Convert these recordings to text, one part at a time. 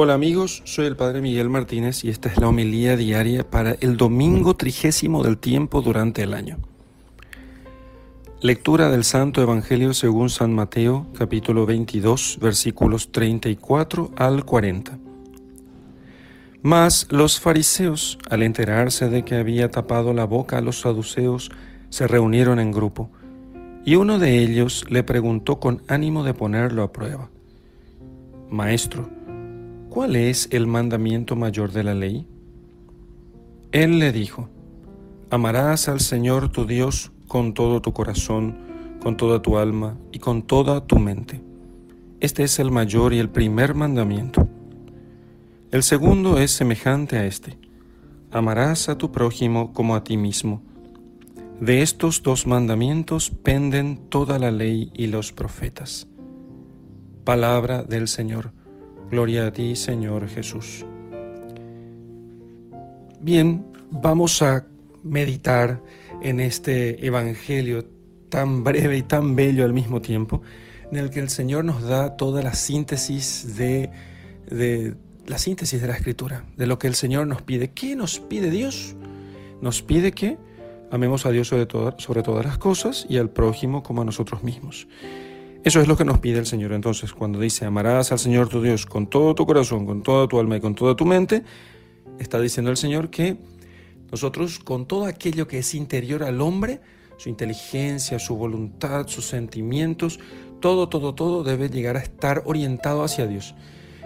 Hola amigos, soy el Padre Miguel Martínez y esta es la homilía diaria para el domingo trigésimo del tiempo durante el año. Lectura del Santo Evangelio según San Mateo, capítulo 22, versículos 34 al 40. Mas los fariseos, al enterarse de que había tapado la boca a los saduceos, se reunieron en grupo, y uno de ellos le preguntó con ánimo de ponerlo a prueba. Maestro, ¿cuál es el mandamiento mayor de la ley? Él le dijo, amarás al Señor tu Dios con todo tu corazón, con toda tu alma y con toda tu mente. Este es el mayor y el primer mandamiento. El segundo es semejante a este. Amarás a tu prójimo como a ti mismo. De estos dos mandamientos penden toda la ley y los profetas. Palabra del Señor. Gloria a ti, Señor Jesús. Bien, vamos a meditar en este Evangelio tan breve y tan bello al mismo tiempo, en el que el Señor nos da toda la síntesis de, la síntesis de la escritura, de lo que el Señor nos pide. ¿Qué nos pide Dios? Nos pide que amemos a Dios sobre, sobre todas las cosas y al prójimo como a nosotros mismos. Eso es lo que nos pide el Señor. Entonces, cuando dice, amarás al Señor tu Dios con todo tu corazón, con toda tu alma y con toda tu mente, está diciendo el Señor que nosotros con todo aquello que es interior al hombre, su inteligencia, su voluntad, sus sentimientos, todo, todo, todo debe llegar a estar orientado hacia Dios.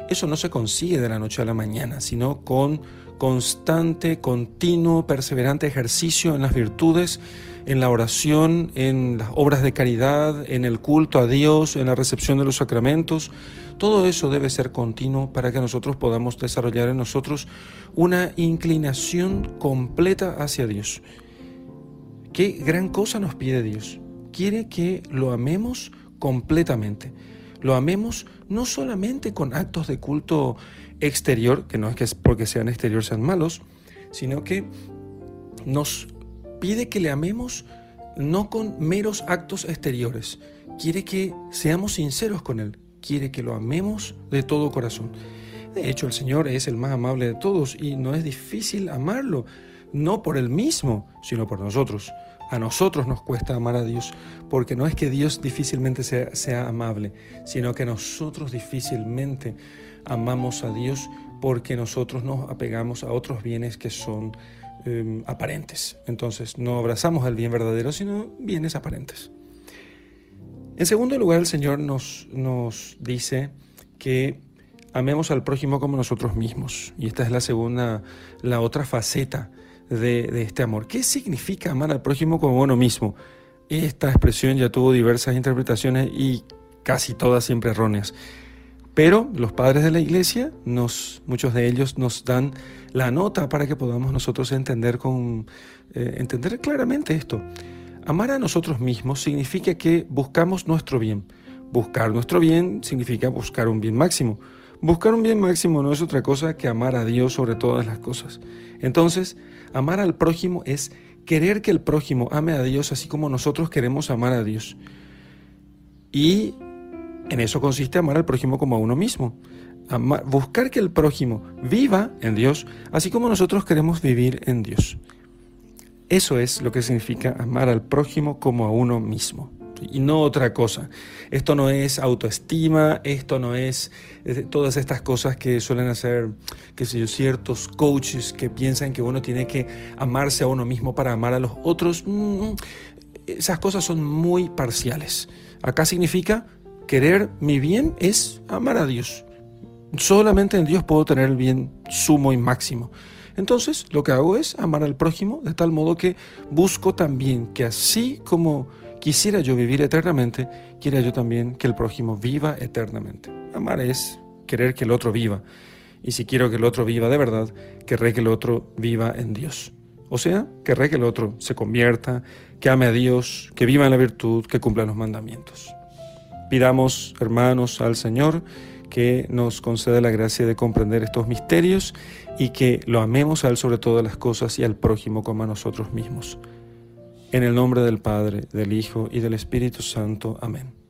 Eso no se consigue de la noche a la mañana, sino con constante, continuo, perseverante ejercicio en las virtudes, en la oración, en las obras de caridad, en el culto a Dios, en la recepción de los sacramentos. Todo eso debe ser continuo para que nosotros podamos desarrollar en nosotros una inclinación completa hacia Dios. Qué gran cosa nos pide Dios. Quiere que lo amemos completamente lo amemos no solamente con actos de culto exterior, que no es que porque sean exterior sean malos, sino que nos pide que le amemos no con meros actos exteriores. Quiere que seamos sinceros con Él. Quiere que lo amemos de todo corazón. De hecho, el Señor es el más amable de todos y no es difícil amarlo, no por Él mismo, sino por nosotros. A nosotros nos cuesta amar a Dios, porque no es que Dios difícilmente sea, amable, sino que nosotros difícilmente amamos a Dios porque nosotros nos apegamos a otros bienes que son em, aparentes. Entonces no abrazamos el bien verdadero, sino bienes aparentes. En segundo lugar, el Señor nos, nos dice que amemos al prójimo como nosotros mismos. Y esta es la segunda, la otra faceta de, este amor. ¿Qué significa amar al prójimo como uno mismo? Esta expresión ya tuvo diversas interpretaciones y casi todas siempre erróneas. Pero los padres de la iglesia, muchos de ellos nos dan la nota para que podamos nosotros eh, entender claramente esto. Amar a nosotros mismos significa que buscamos nuestro bien. Buscar nuestro bien significa buscar un bien máximo. Buscar un bien máximo no es otra cosa que amar a Dios sobre todas las cosas. Entonces, amar al prójimo es querer que el prójimo ame a Dios así como nosotros queremos amar a Dios. Y en eso consiste amar al prójimo como a uno mismo. buscar que el prójimo viva en Dios así como nosotros queremos vivir en Dios. Eso es lo que significa amar al prójimo como a uno mismo y no otra cosa. Esto no es autoestima, esto no es, todas estas cosas que suelen hacer, que sé yo, ciertos coaches que piensan que uno tiene que amarse a uno mismo para amar a los otros. Mm, esas cosas son muy parciales. Acá significa querer mi bien es amar a Dios. Solamente en Dios puedo tener el bien sumo y máximo. Entonces, lo que hago es amar al prójimo de tal modo que busco también que así como quisiera yo vivir eternamente, quiera yo también que el prójimo viva eternamente. Amar es querer que el otro viva. Y si quiero que el otro viva de verdad, querré que el otro viva en Dios. O sea, querré que el otro se convierta, que ame a Dios, que viva en la virtud, que cumpla los mandamientos. Pidamos, hermanos, al Señor que nos conceda la gracia de comprender estos misterios y que lo amemos a Él sobre todas las cosas y al prójimo como a nosotros mismos. En el nombre del Padre, del Hijo y del Espíritu Santo. Amén.